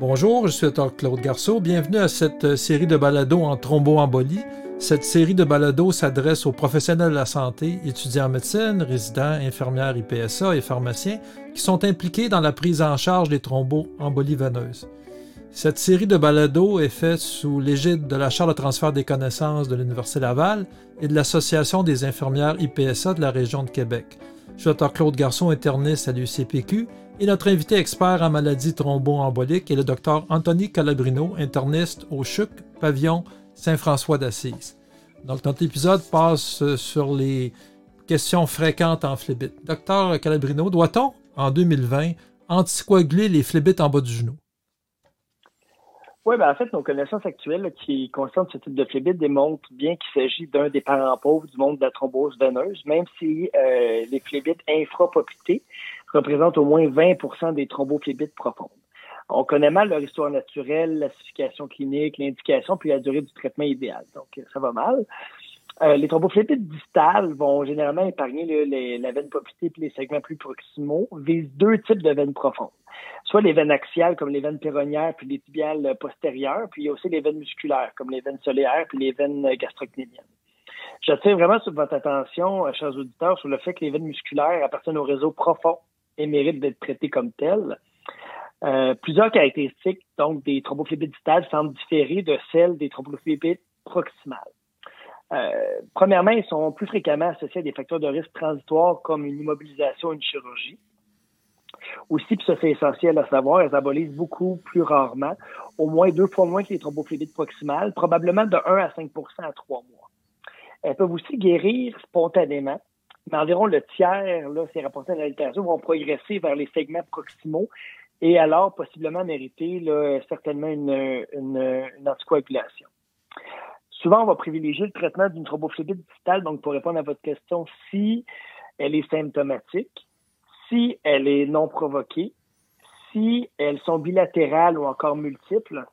Bonjour, je suis Dr Claude Garceau. Bienvenue à cette série de balados en thromboembolie. Cette série de balados s'adresse aux professionnels de la santé, étudiants en médecine, résidents, infirmières IPSA et pharmaciens qui sont impliqués dans la prise en charge des thromboembolies veineuses. Cette série de balados est faite sous l'égide de la Charte de transfert des connaissances de l'Université Laval et de l'Association des infirmières IPSA de la région de Québec. Je suis Dr Claude Garçon, interniste à l'UCPQ, et notre invité expert en maladies thromboemboliques est le Dr Anthony Calabrino, interniste au CHUC, pavillon Saint-François d'Assise. Donc, notre épisode passe sur les questions fréquentes en phlébite. Docteur Calabrino, doit-on, en 2020, anticoaguler les phlébites en bas du genou? Oui, ben en fait, nos connaissances actuelles qui concernent ce type de phlébite démontrent bien qu'il s'agit d'un des parents pauvres du monde de la thrombose veineuse, même si euh, les phlébites infrapopités représentent au moins 20% des thrombophébites profondes. On connaît mal leur histoire naturelle, la signification clinique, l'indication, puis la durée du traitement idéal. Donc, ça va mal. Euh, les thrombophébites distales vont généralement épargner les, la veine popitée et les segments plus proximaux, visent deux types de veines profondes. Soit les veines axiales, comme les veines péronnières, puis les tibiales postérieures, puis il y a aussi les veines musculaires, comme les veines solaires, puis les veines gastrocnémiennes. J'attire vraiment votre attention, euh, chers auditeurs, sur le fait que les veines musculaires appartiennent au réseau profond et méritent d'être traitées comme telles. Euh, plusieurs caractéristiques donc des thrombophébites distales semblent différer de celles des thrombophébites proximales. Euh, premièrement, ils sont plus fréquemment associés à des facteurs de risque transitoires comme une immobilisation ou une chirurgie. Aussi, puis ça c'est essentiel à savoir, elles abolisent beaucoup plus rarement, au moins deux fois moins que les thrombophébites proximales, probablement de 1 à 5% à trois mois. Elles peuvent aussi guérir spontanément, mais environ le tiers, là, ces rapportés à la littérature, vont progresser vers les segments proximaux et alors possiblement mériter là, certainement une, une, une anticoagulation. Souvent, on va privilégier le traitement d'une thrombophlébite distale, donc pour répondre à votre question, si elle est symptomatique, si elle est non provoquée, si elles sont bilatérales ou encore multiples,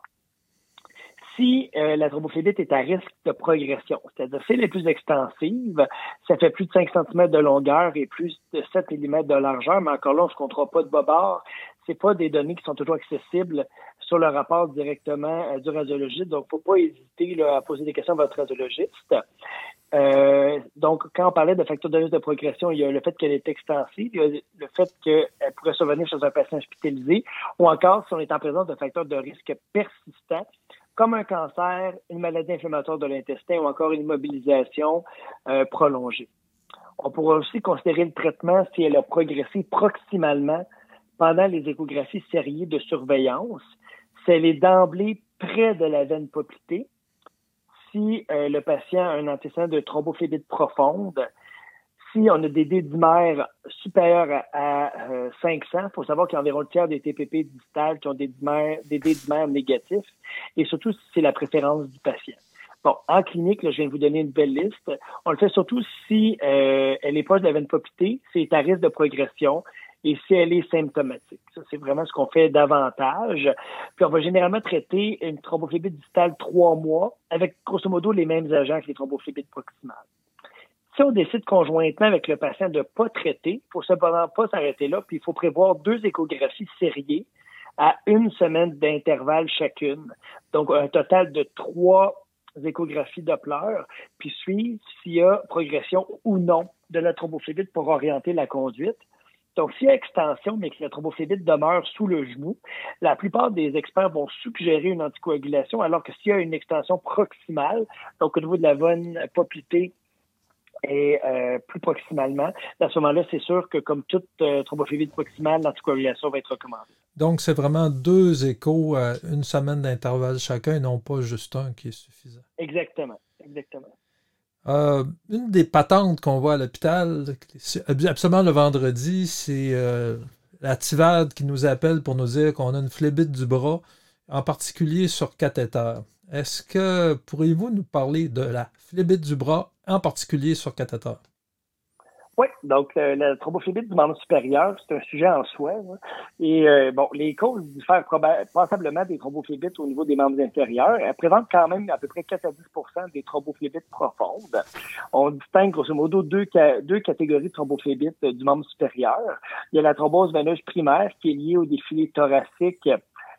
si euh, la thrombophlébite est à risque de progression, c'est-à-dire si elle est plus extensive, ça fait plus de 5 cm de longueur et plus de 7 mm de largeur, mais encore là, on ne se comptera pas de bobard. C'est pas des données qui sont toujours accessibles sur le rapport directement euh, du radiologiste. Donc, faut pas hésiter à poser des questions à votre radiologiste. Euh, donc, quand on parlait de facteurs de risque de progression, il y a le fait qu'elle est extensive, il y a le fait qu'elle pourrait survenir chez un patient hospitalisé, ou encore si on est en présence de facteurs de risque persistants, comme un cancer, une maladie inflammatoire de l'intestin ou encore une immobilisation euh, prolongée. On pourrait aussi considérer le traitement si elle a progressé proximalement pendant les échographies sériées de surveillance si elle est d'emblée près de la veine poplitée, si euh, le patient a un antécédent de thrombophlébite profonde, si on a des D-dimères supérieurs à, 500, il faut savoir qu'il y a environ le tiers des TPP distales qui ont des, des D-dimères négatifs, et surtout si c'est la préférence du patient. Bon, en clinique, je viens de vous donner une belle liste. On le fait surtout si euh, elle est proche de la veine popitée, c'est à risque de progression, et si elle est symptomatique. Ça, c'est vraiment ce qu'on fait davantage. Puis on va généralement traiter une thrombophlébite distale trois mois avec grosso modo les mêmes agents que les thrombophébites proximales. Si on décide conjointement avec le patient de ne pas traiter, il faut cependant pas s'arrêter là, puis il faut prévoir deux échographies sériées à une semaine d'intervalle chacune. Donc, un total de trois échographies Doppler, puis suivre s'il y a progression ou non de la thrombophlébite pour orienter la conduite. Donc, s'il y a extension, mais que la thrombophlébite demeure sous le genou, la plupart des experts vont suggérer une anticoagulation, alors que s'il y a une extension proximale, donc au niveau de la veine poplitée et euh, plus proximalement, à ce moment-là, c'est sûr que comme toute euh, thrombophlébite proximale, l'anticoagulation va être recommandée. Donc, c'est vraiment deux échos à une semaine d'intervalle chacun et non pas juste un qui est suffisant. Exactement, exactement. Euh, une des patentes qu'on voit à l'hôpital, absolument le vendredi, c'est euh, la TIVAD qui nous appelle pour nous dire qu'on a une phlébite du bras, en particulier sur cathéter. Est-ce que pourriez-vous nous parler de la phlébite du bras, en particulier sur cathéter? Oui, donc euh, la thrombophlébite du membre supérieur, c'est un sujet en soi. Et euh, bon, les causes diffèrent probablement des thrombophébites au niveau des membres inférieurs. Elles présentent quand même à peu près 4 à 10 des thrombophébites profondes. On distingue grosso modo deux, catégories de thrombophébites du membre supérieur. Il y a la thrombose veineuse primaire qui est liée au défilé thoracique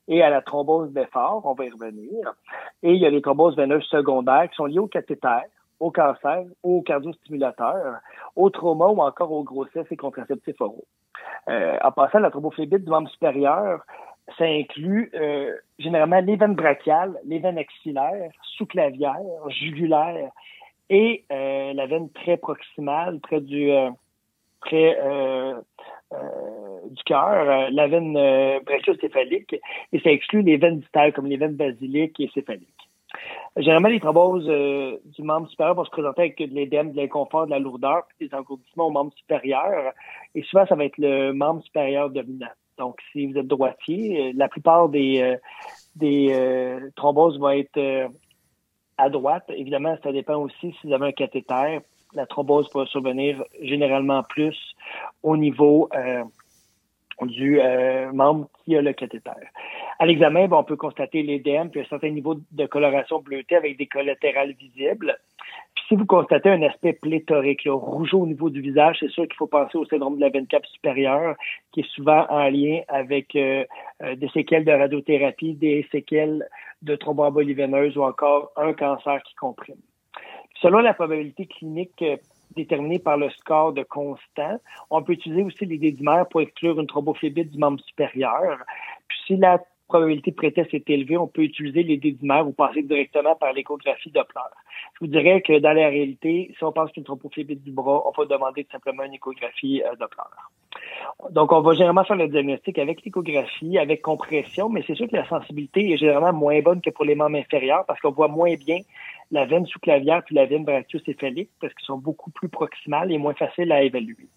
et à la thrombose d'effort, on va y revenir. Et il y a les thromboses veineuses secondaires qui sont liées au cathéter, au cancer, au cardiostimulateur, au trauma ou encore aux grossesses et contraceptifs oraux. Euh, en passant, la thrombophlébite du membre supérieur, ça inclut euh, généralement les veines brachiales, les veines axillaires, sous-clavières, jugulaires et euh, la veine très proximale, près du euh, près euh, du cœur, la veine brachiocéphalique, et ça exclut les veines distales comme les veines basiliques et céphaliques. Généralement, les thromboses du membre supérieur vont se présenter avec de l'édème, de l'inconfort, de la lourdeur, des engourdissements au membre supérieur. Et souvent, ça va être le membre supérieur dominant. Donc, si vous êtes droitier, la plupart des, des thromboses vont être à droite. Évidemment, ça dépend aussi si vous avez un cathéter. La thrombose peut survenir généralement plus au niveau euh, du euh, membre qui a le cathéter. À l'examen, on peut constater l'édème puis un certain niveau de coloration bleutée avec des collatérales visibles. Puis si vous constatez un aspect pléthorique, là, rougeau au niveau du visage, c'est sûr qu'il faut penser au syndrome de la veine cap supérieure, qui est souvent en lien avec euh, des séquelles de radiothérapie, des séquelles de thromboembolie veineuse ou encore un cancer qui comprime. Selon la probabilité clinique euh, déterminée par le score de constant, on peut utiliser aussi les dédimères pour exclure une thrombophlébite du membre supérieur. Puis si la probabilité de prétest est élevée, on peut utiliser les dédimères ou passer directement par l'échographie Doppler. Je vous dirais que dans la réalité, si on pense qu'une thrombophlébite du bras, on va demander tout simplement une échographie euh, Doppler. Donc, on va généralement faire le diagnostic avec l'échographie, avec compression, mais c'est sûr que la sensibilité est généralement moins bonne que pour les membres inférieurs parce qu'on voit moins bien la veine sous-clavière puis la veine brachiocéphalique parce qu'ils sont beaucoup plus proximales et moins faciles à évaluer.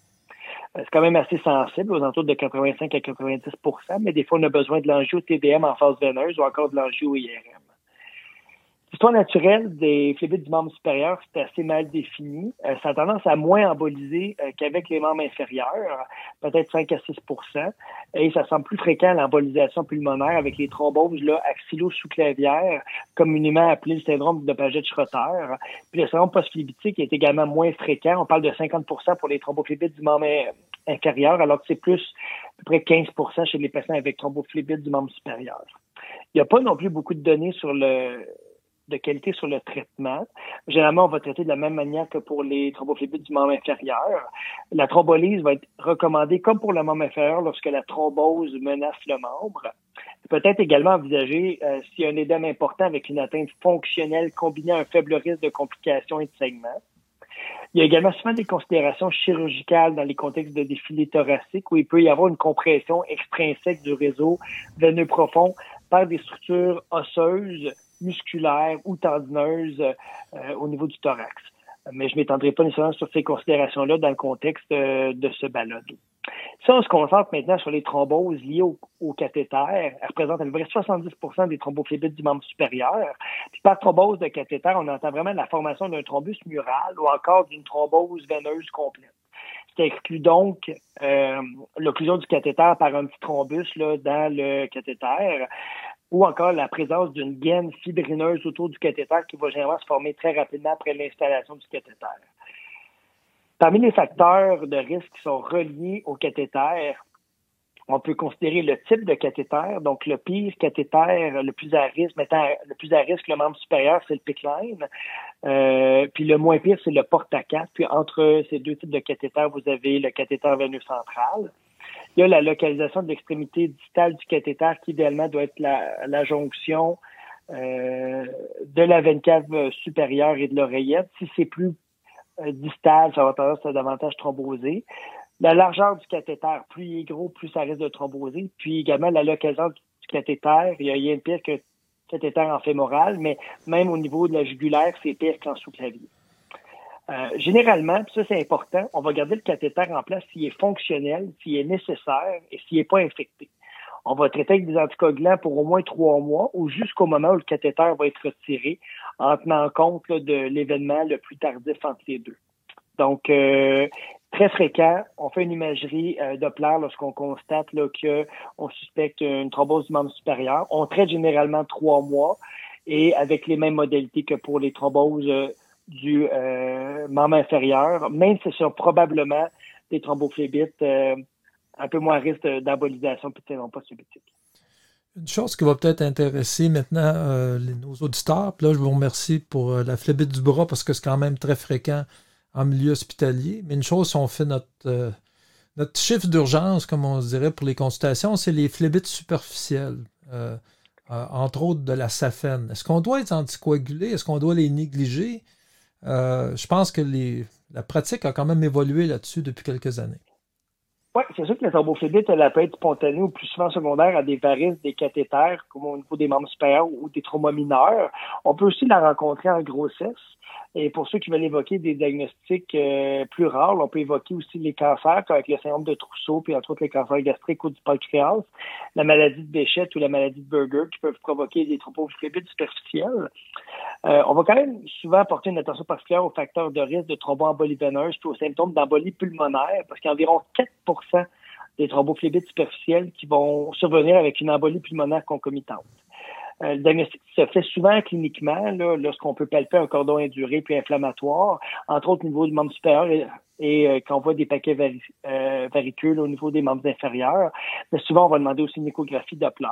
Euh, c'est quand même assez sensible, aux alentours de 85 à 90% mais des fois, on a besoin de l'angio-TDM en phase veineuse ou encore de l'angio-IRM. L'histoire naturelle des phlébites du membre supérieur, c'est assez mal défini. Euh, ça a tendance à moins emboliser euh, qu'avec les membres inférieurs, peut-être 5 à 6 Et ça semble plus fréquent l'embolisation pulmonaire avec les thromboses là, axillo-sous-clavières, communément appelé le syndrome de Paget-Schroeter. Puis le syndrome post-phlébitique est également moins fréquent. On parle de 50% pour les thrombophébites du membre inférieur, alors que c'est plus à peu près 15% chez les patients avec thrombophlébite du membre supérieur. Il n'y a pas non plus beaucoup de données sur le de qualité sur le traitement. Généralement, on va traiter de la même manière que pour les thrombophébites du membre inférieur. La thrombolyse va être recommandée comme pour le membre inférieur lorsque la thrombose menace le membre. Peut-être également envisager euh, s'il y a un édème important avec une atteinte fonctionnelle combinée à un faible risque de complications et de saignements. Il y a également souvent des considérations chirurgicales dans les contextes de défilé thoracique où il peut y avoir une compression extrinsèque du réseau veineux profond par des structures osseuses musculaire ou tendineuse euh, au niveau du thorax. Mais je ne m'étendrai pas nécessairement sur ces considérations-là dans le contexte euh, de ce balado. Si on se concentre maintenant sur les thromboses liées au, cathéter, elles représentent à peu près 70 des thrombophébites du membre supérieur. Puis par thrombose de cathéter, on entend vraiment la formation d'un thrombus mural ou encore d'une thrombose veineuse complète. Qui exclut donc euh, l'occlusion du cathéter par un petit thrombus là, dans le cathéter ou encore la présence d'une gaine fibrineuse autour du cathéter qui va généralement se former très rapidement après l'installation du cathéter. Parmi les facteurs de risque qui sont reliés au cathéter, on peut considérer le type de cathéter. Donc, le pire cathéter, le plus à risque, mettant le plus à risque le membre supérieur, c'est le PICC euh, puis le moins pire, c'est le porte à Puis entre ces deux types de cathéter, vous avez le cathéter veineux central. Il y a la localisation de l'extrémité distale du cathéter qui idéalement doit être la, jonction euh, de la veine cave supérieure et de l'oreillette. Si c'est plus euh, distal, ça va tendance à davantage thromboser. La largeur du cathéter, plus il est gros, plus ça risque de thromboser. Puis également la localisation du cathéter, il y a rien pire que cathéter en fémoral, mais même au niveau de la jugulaire, c'est pire qu'en sous-clavier. Euh, généralement, ça c'est important, on va garder le cathéter en place s'il est fonctionnel, s'il est nécessaire et s'il n'est pas infecté. On va traiter avec des anticoagulants pour au moins trois mois ou jusqu'au moment où le cathéter va être retiré en tenant compte de l'événement le plus tardif entre les deux. Donc, euh, très fréquent, on fait une imagerie euh, Doppler lorsqu'on constate qu'on suspecte une thrombose du membre supérieur. On traite généralement trois mois et avec les mêmes modalités que pour les thromboses euh, du euh, membre inférieur, même si ce sont probablement des thrombophébites euh, un peu moins à risque d'embolisation puis de pas subitique. Une chose qui va peut-être intéresser maintenant euh, nos auditeurs, puis là, je vous remercie pour la phlébite du bras parce que c'est quand même très fréquent en milieu hospitalier. Mais une chose, si on fait notre, notre chiffre d'urgence, comme on dirait pour les consultations, c'est les phlébites superficielles, entre autres de la safène. Est-ce qu'on doit être anticoagulé? Est-ce qu'on doit les négliger? Je pense que la pratique a quand même évolué là-dessus depuis quelques années. Oui, c'est sûr que la thrombophlébite, elle peut être spontanée ou plus souvent secondaire à des varices, des cathéters, comme au niveau des membres supérieurs ou des traumas mineurs. On peut aussi la rencontrer en grossesse. Et pour ceux qui veulent évoquer des diagnostics euh, plus rares, on peut évoquer aussi les cancers, avec le syndrome de Trousseau, puis entre autres les cancers gastriques ou du pancréas, la maladie de Béchette ou la maladie de Berger, qui peuvent provoquer des thrombophlébite superficielles. Euh, on va quand même souvent porter une attention particulière aux facteurs de risque de thromboembolie veineuse, puis aux symptômes d'embolie pulmonaire, parce qu'il y a environ 4% des thrombophlébite superficielles qui vont survenir avec une embolie pulmonaire concomitante. Euh, le diagnostic se fait souvent cliniquement lorsqu'on peut palper un cordon induré puis inflammatoire, entre autres au niveau du membre supérieur et, et euh, quand on voit des paquets euh, varicules au niveau des membres inférieurs. Mais souvent, on va demander aussi une échographie Doppler.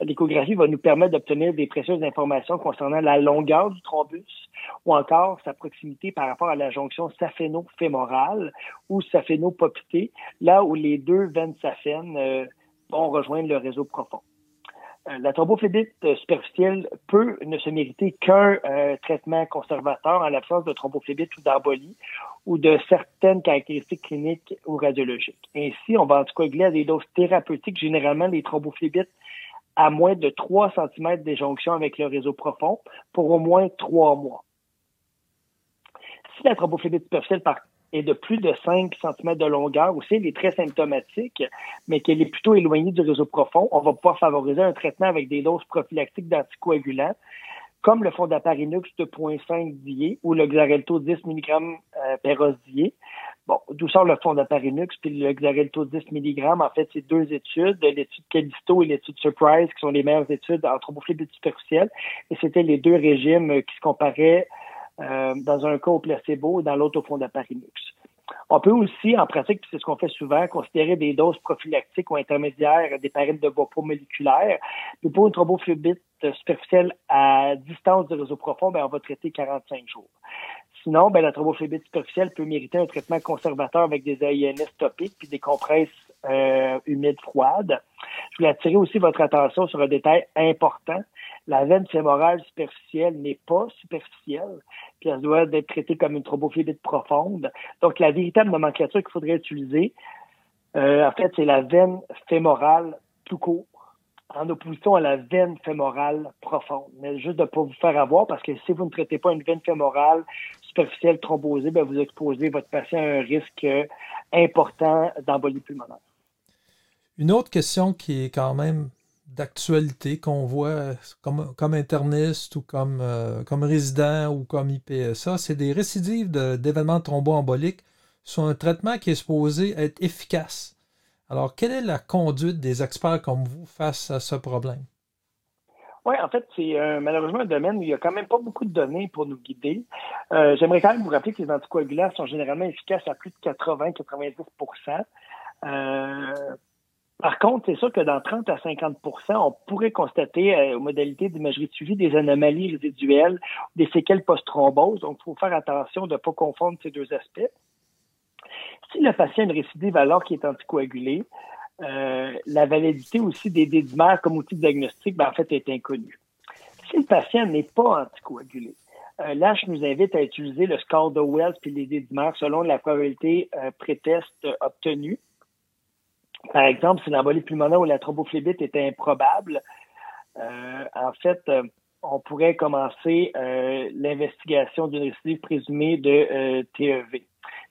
L'échographie va nous permettre d'obtenir des précieuses informations concernant la longueur du thrombus ou encore sa proximité par rapport à la jonction saphéno-fémorale ou saphéno-popité, là où les deux veines saphènes vont rejoindre le réseau profond. Euh, la thrombophlébite superficielle peut ne se mériter qu'un euh, traitement conservateur en l'absence de thrombophlébite ou d'embolie ou de certaines caractéristiques cliniques ou radiologiques. Ainsi, on va anticoaguler à des doses thérapeutiques, généralement les thrombophlébite à moins de 3 cm d'éjonction avec le réseau profond pour au moins 3 mois. Si la thrombophlébite superficielle, est de plus de 5 cm de longueur aussi, elle est très symptomatique, mais qu'elle est plutôt éloignée du réseau profond, on va pouvoir favoriser un traitement avec des doses prophylactiques d'anticoagulants, comme le fondaparinux de 0.5 dié ou le Xarelto 10 mg dié. Bon, d'où sort le fondaparinux puis le Xarelto 10 mg? En fait, c'est deux études, l'étude Callisto et l'étude Surprise, qui sont les meilleures études en thrombophlébite superficielle. Et c'était les deux régimes qui se comparaient euh, dans un cas au placebo et dans l'autre au fond d'apparinux. On peut aussi, en pratique, c'est ce qu'on fait souvent, considérer des doses prophylactiques ou intermédiaires des parines de bois moléculaires. Puis pour une thrombophlébite superficielle à distance du réseau profond, ben, on va traiter 45 jours. Sinon, ben, la thrombophlébite superficielle peut mériter un traitement conservateur avec des AINS topiques puis des compresses euh, humides froides. Je voulais attirer aussi votre attention sur un détail important la veine fémorale superficielle n'est pas superficielle, puis elle doit être traitée comme une thrombophlébite profonde. Donc, la véritable nomenclature qu'il faudrait utiliser, euh, en fait, c'est la veine fémorale tout court, en opposition à la veine fémorale profonde. Mais juste de ne pas vous faire avoir, parce que si vous ne traitez pas une veine fémorale superficielle thrombosée, bien, vous exposez votre patient à un risque important d'embolie pulmonaire. Une autre question qui est quand même d'actualité qu'on voit comme, comme interniste ou comme, euh, comme résident ou comme IPSA, c'est des récidives d'événements thromboemboliques sur un traitement qui est supposé être efficace. Alors, quelle est la conduite des experts comme vous face à ce problème? Oui, en fait, c'est euh, malheureusement un domaine où il n'y a quand même pas beaucoup de données pour nous guider. Euh, j'aimerais quand même vous rappeler que les anticoagulants sont généralement efficaces à plus de 80-90% par contre, c'est sûr que dans 30 à 50% on pourrait constater euh, aux modalités d'imagerie de suivi des anomalies résiduelles, des séquelles post-thrombose. Donc, il faut faire attention de ne pas confondre ces deux aspects. Si le patient a une récidive alors qu'il est anticoagulé, euh, la validité aussi des dédimères comme outil de diagnostic, ben, en fait, est inconnue. Si le patient n'est pas anticoagulé, euh, là, je nous invite à utiliser le score de Wells puis les dédimères selon la probabilité euh, pré-test obtenue. Par exemple, si l'embolie pulmonaire ou la thrombophlébite était improbable, euh, en fait, on pourrait commencer l'investigation d'une récidive présumée de TEV.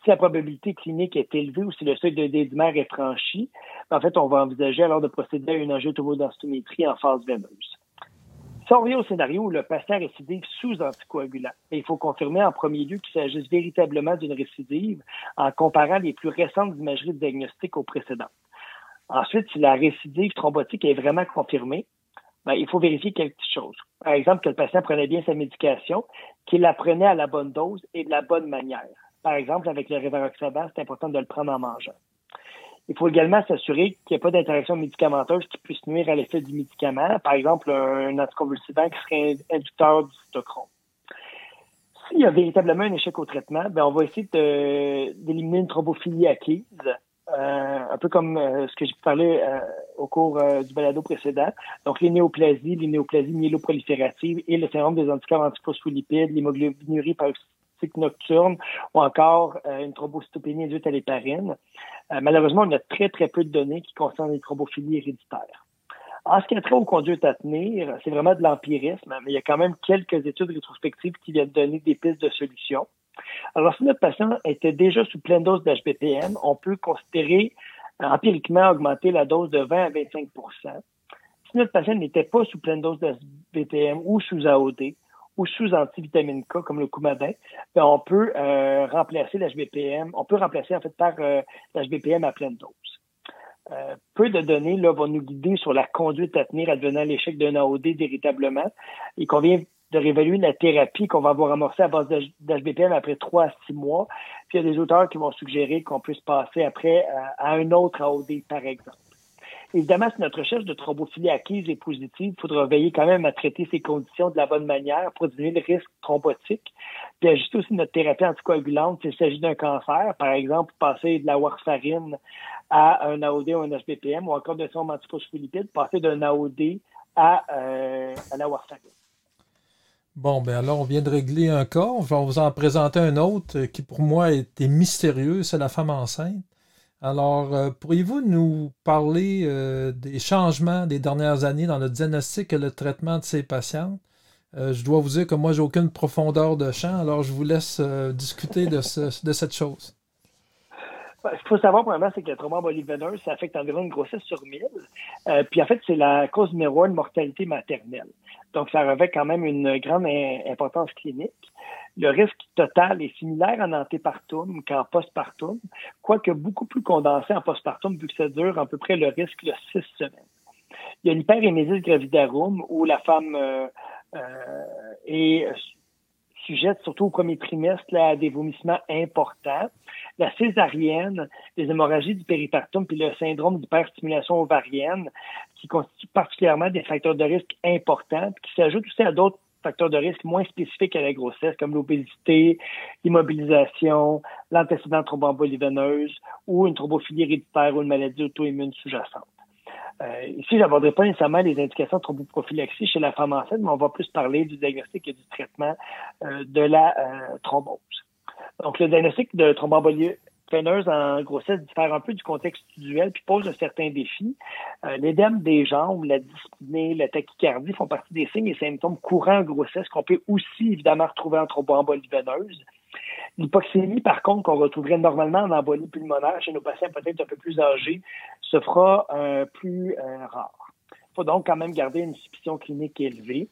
Si la probabilité clinique est élevée ou si le seuil de dédimère est franchi, en fait, on va envisager alors de procéder à une angiotomodensitométrie en phase veineuse. Si on revient au scénario où le patient récidive sous anticoagulant, il faut confirmer en premier lieu qu'il s'agisse véritablement d'une récidive en comparant les plus récentes imageries de diagnostic aux précédentes. Ensuite, si la récidive thrombotique est vraiment confirmée, ben, il faut vérifier quelque chose. Par exemple, que le patient prenait bien sa médication, qu'il la prenait à la bonne dose et de la bonne manière. Par exemple, avec le Rivaroxaban, c'est important de le prendre en mangeant. Il faut également s'assurer qu'il n'y ait pas d'interaction médicamenteuse qui puisse nuire à l'effet du médicament, par exemple un anticonvulsivant qui serait inducteur du cytochrome. S'il y a véritablement un échec au traitement, ben on va essayer d'éliminer une thrombophilie acquise, euh, un peu comme euh, ce que j'ai parlé euh, au cours du balado précédent. Donc, les néoplasies, les néoplasies myéloprolifératives et le syndrome des anticorps antiphospholipides, l'hémoglobinurie paroxytique nocturne ou encore une thrombocytopénie induite à l'héparine. malheureusement, on a très, très peu de données qui concernent les thrombophilies héréditaires. En ce qui a trait aux conduites à tenir, c'est vraiment de l'empirisme, mais il y a quand même quelques études rétrospectives qui viennent donner des pistes de solutions. Alors, si notre patient était déjà sous pleine dose d'HBPM, on peut considérer euh, empiriquement augmenter la dose de 20 à 25% Si notre patient n'était pas sous pleine dose d'HBPM ou sous AOD ou sous antivitamine K comme le coumadin, ben on peut euh, remplacer l'HBPM, on peut remplacer en fait par euh, l'HBPM à pleine dose. peu de données là, vont nous guider sur la conduite à tenir advenant l'échec d'un AOD véritablement. Il convient de réévaluer la thérapie qu'on va avoir amorcée à base d'HBPM après trois à six mois. Puis il y a des auteurs qui vont suggérer qu'on puisse passer après euh, à, un autre AOD, par exemple. Évidemment, si notre recherche de thrombophilie acquise est positive, il faudra veiller quand même à traiter ces conditions de la bonne manière pour diminuer le risque thrombotique, puis ajuster aussi notre thérapie anticoagulante s'il s'agit d'un cancer, par exemple, passer de la warfarine à un AOD ou un HBPM, ou encore de son antiphospholipide, passer d'un AOD à, euh, à la warfarine. Bon, ben alors on vient de régler un cas. On va vous en présenter un autre qui pour moi était mystérieux, c'est la femme enceinte. Alors, euh, pourriez-vous nous parler euh, des changements des dernières années dans le diagnostic et le traitement de ces patientes? je dois vous dire que moi, j'ai aucune profondeur de champ, alors je vous laisse discuter de cette chose. Qu'il faut savoir, premièrement, c'est que la thromboembolie veineuse, ça affecte environ une grossesse sur 1000. puis en fait, c'est la cause numéro une de mortalité maternelle. Donc, ça revêt quand même une grande importance clinique. Le risque total est similaire en antépartum qu'en postpartum, quoique beaucoup plus condensé en postpartum vu que ça dure à peu près le risque de six semaines. Il y a l'hyperémésis gravidarum où la femme euh, euh, est sujette, surtout au premier trimestre, à des vomissements importants. La césarienne, les hémorragies du péripartum, puis le syndrome d'hyperstimulation ovarienne, qui constituent particulièrement des facteurs de risque importants, qui s'ajoutent aussi à d'autres facteurs de risque moins spécifiques à la grossesse, comme l'obésité, l'immobilisation, l'antécédent thromboembolie veineuse ou une thrombophilie héréditaire ou une maladie auto-immune sous-jacente. Euh, ici, n'aborderai pas nécessairement les indications de thromboprophylaxie chez la femme enceinte, mais on va plus parler du diagnostic et du traitement euh, de la euh, thrombose. Donc, le diagnostic de thromboembolie veineuse en grossesse diffère un peu du contexte usuel puis pose un certain défi. Euh, L'édème des jambes, la dyspnée, la tachycardie font partie des signes et symptômes courants en grossesse qu'on peut aussi évidemment retrouver en thromboembolie veineuse. L'hypoxémie, par contre, qu'on retrouverait normalement en embolie pulmonaire chez nos patients peut-être un peu plus âgés, se fera euh, plus euh, rare. Il faut donc quand même garder une suspicion clinique élevée.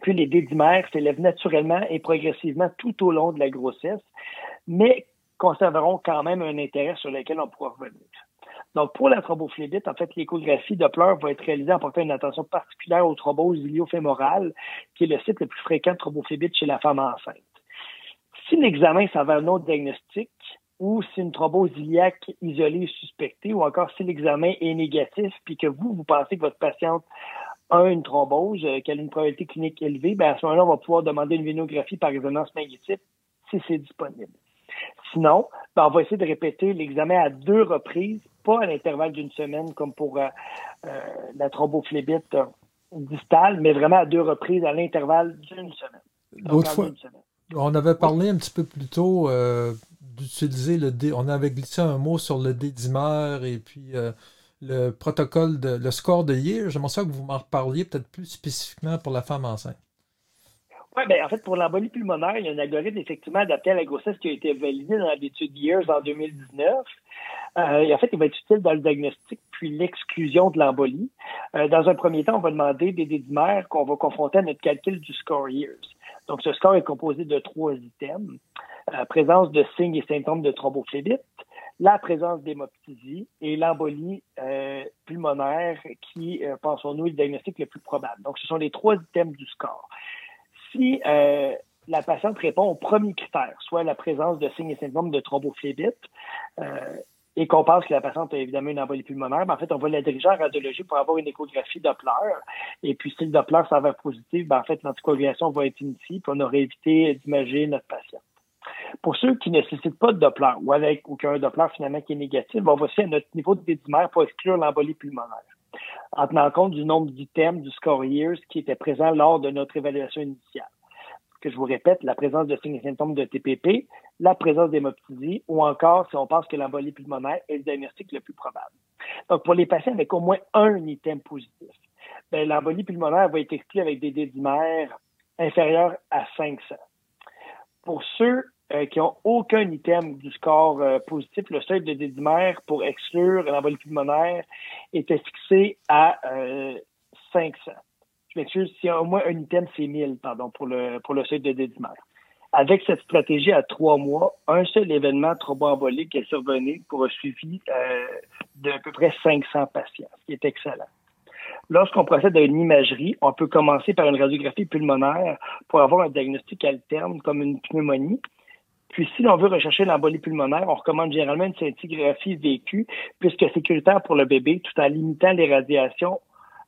Puis les dédimères s'élèvent naturellement et progressivement tout au long de la grossesse, mais conserveront quand même un intérêt sur lequel on pourra revenir. Donc, pour la thrombophlébite, en fait, l'échographie Doppler va être réalisée en portant une attention particulière aux thromboses iliofémorales, qui est le site le plus fréquent de thrombophlébite chez la femme enceinte. Si l'examen s'avère non diagnostique, ou si une thrombose iliaque isolée est suspectée, ou encore si l'examen est négatif, puis que vous, vous pensez que votre patiente a une thrombose, euh, qu'elle a une probabilité clinique élevée, ben à ce moment-là, on va pouvoir demander une vénographie par résonance magnétique si c'est disponible. Sinon, ben, on va essayer de répéter l'examen à deux reprises, pas à l'intervalle d'une semaine comme pour euh, euh, la thrombophlébite distale, mais vraiment à deux reprises à l'intervalle d'une semaine. Fois, on avait parlé un petit peu plus tôt euh, d'utiliser le dé. On avait glissé un mot sur le dédimère et puis le protocole de le score de Year. J'aimerais ça que vous m'en reparliez peut-être plus spécifiquement pour la femme enceinte. Oui, ben, en fait, pour l'embolie pulmonaire, il y a un algorithme effectivement adapté à la grossesse qui a été validé dans l'étude Years en 2019. Euh, et en fait, il va être utile dans le diagnostic puis l'exclusion de l'embolie. Euh, dans un premier temps, on va demander des dédimères qu'on va confronter à notre calcul du score Years. Donc, ce score est composé de trois items. Euh, présence de signes et symptômes de thrombophlébite, la présence d'hémoptysie et l'embolie euh, pulmonaire qui, euh, pensons-nous, est le diagnostic le plus probable. Donc, ce sont les trois items du score si euh, la patiente répond au premier critère, soit la présence de signes et symptômes de thrombophlébite, et qu'on pense que la patiente a évidemment une embolie pulmonaire, ben, en fait, on va la diriger en radiologie pour avoir une échographie Doppler. Et puis, si le Doppler s'avère positif, ben, en fait, l'anticoagulation va être initiée, puis on aurait évité d'imager notre patient. Pour ceux qui ne nécessitent pas de Doppler ou avec aucun Doppler finalement qui est négatif, on va aussi à notre niveau de dédimère pour exclure l'embolie pulmonaire. En tenant compte du nombre d'items du score years qui étaient présents lors de notre évaluation initiale que je vous répète, la présence de signes et symptômes de TPP, la présence d'hémoptysie ou encore si on pense que l'embolie pulmonaire est le diagnostic le plus probable. Donc, pour les patients avec au moins un item positif, ben, l'embolie pulmonaire va être exclue avec des dédimères inférieurs à 500. Pour ceux euh, qui n'ont aucun item du score euh, positif, le seuil de dédimère pour exclure l'embolie pulmonaire était fixé à 500. Euh, s'il y au moins un item, c'est 1000, pardon, pour le, pour le seuil de dédimère. Avec cette stratégie à trois mois, un seul événement thromboembolique est survenu pour un suivi euh, d'à peu près 500 patients, ce qui est excellent. Lorsqu'on procède à une imagerie, on peut commencer par une radiographie pulmonaire pour avoir un diagnostic alterne comme une pneumonie. Puis, si l'on veut rechercher l'embolie pulmonaire, on recommande généralement une scintigraphie vécue, puisque sécuritaire pour le bébé, tout en limitant les radiations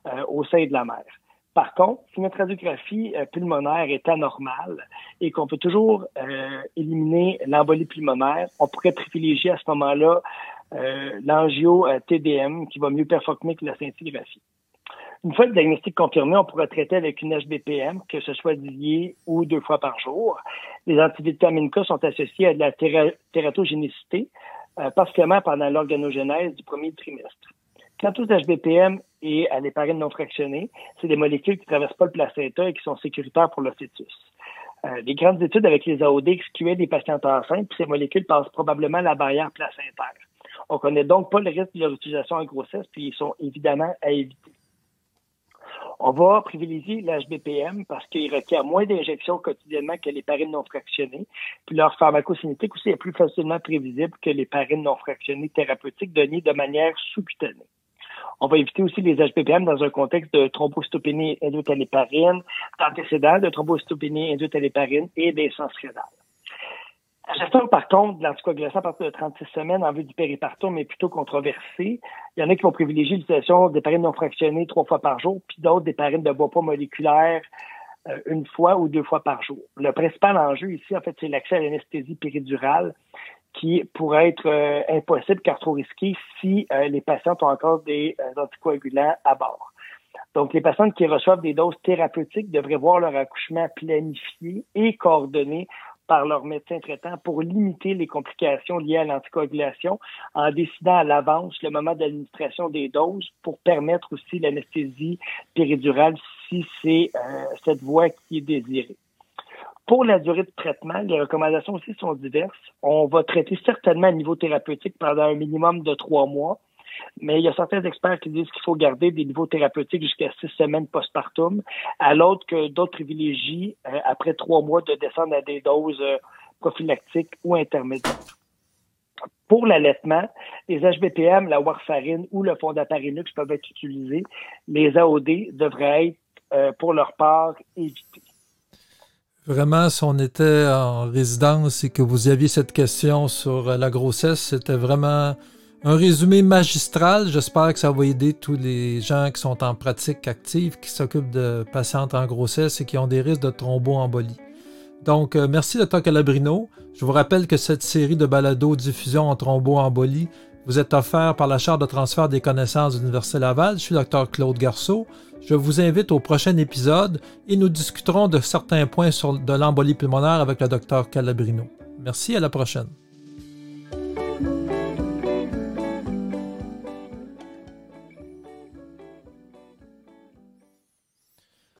euh, au sein de la mère. Par contre, si notre radiographie euh, pulmonaire est anormale et qu'on peut toujours euh, éliminer l'embolie pulmonaire, on pourrait privilégier à ce moment-là euh, l'angio-TDM qui va mieux performer que la scintigraphie. Une fois le diagnostic confirmé, on pourra traiter avec une HBPM, que ce soit dilué ou deux fois par jour. Les antivitamines K sont associés à de la tératogénicité, particulièrement pendant l'organogénèse du premier trimestre. Quant aux HBPM et à l'héparine non fractionnée, c'est des molécules qui ne traversent pas le placenta et qui sont sécuritaires pour le fœtus. Euh, les grandes études avec les AOD excluaient des patients enceintes, puis ces molécules passent probablement la barrière placentaire. On connaît donc pas le risque de leur utilisation en grossesse, puis ils sont évidemment à éviter. On va privilégier l'HBPM parce qu'il requiert moins d'injections quotidiennement que les parines non fractionnées. Puis leur pharmacocinétique aussi est plus facilement prévisible que les parines non fractionnées thérapeutiques données de manière sous-cutanée. On va éviter aussi les HPPM dans un contexte de thrombocytopénie endotéléparine, d'antécédents de thrombocytopénie endotéléparine et d'essence rénale. La gestion, par contre, de à partir de 36 semaines en vue du péripartum est plutôt controversée. Il y en a qui vont privilégier l'utilisation d'héparines non fractionnées trois fois par jour, puis d'autres d'héparines de bois pas moléculaire euh, une fois ou deux fois par jour. Le principal enjeu ici, en fait, c'est l'accès à l'anesthésie péridurale qui pourrait être euh, impossible car trop risqué si euh, les patients ont encore des euh, anticoagulants à bord. Donc, les patients qui reçoivent des doses thérapeutiques devraient voir leur accouchement planifié et coordonné par leur médecin traitant pour limiter les complications liées à l'anticoagulation en décidant à l'avance le moment d'administration des doses pour permettre aussi l'anesthésie péridurale si c'est cette voie qui est désirée. Pour la durée de traitement, les recommandations aussi sont diverses. On va traiter certainement à niveau thérapeutique pendant un minimum de trois mois, mais il y a certains experts qui disent qu'il faut garder des niveaux thérapeutiques jusqu'à six semaines postpartum, à l'autre que d'autres privilégient euh, après trois mois de descendre à des doses euh, prophylactiques ou intermédiaires. Pour l'allaitement, les HBPM, la warfarine ou le fondaparinux peuvent être utilisés. Les AOD devraient être, euh, pour leur part, évités. Vraiment, si on était en résidence et que vous aviez cette question sur la grossesse, c'était vraiment un résumé magistral. J'espère que ça va aider tous les gens qui sont en pratique active, qui s'occupent de patientes en grossesse et qui ont des risques de thromboembolie. Donc, euh, merci Dr Calabrino. Je vous rappelle que cette série de balados diffusion en thromboembolie vous est offerte par la Charte de transfert des connaissances de l'Université Laval. Je suis Dr Claude Garceau. Je vous invite au prochain épisode et nous discuterons de certains points sur de l'embolie pulmonaire avec le docteur Calabrino. Merci, à la prochaine.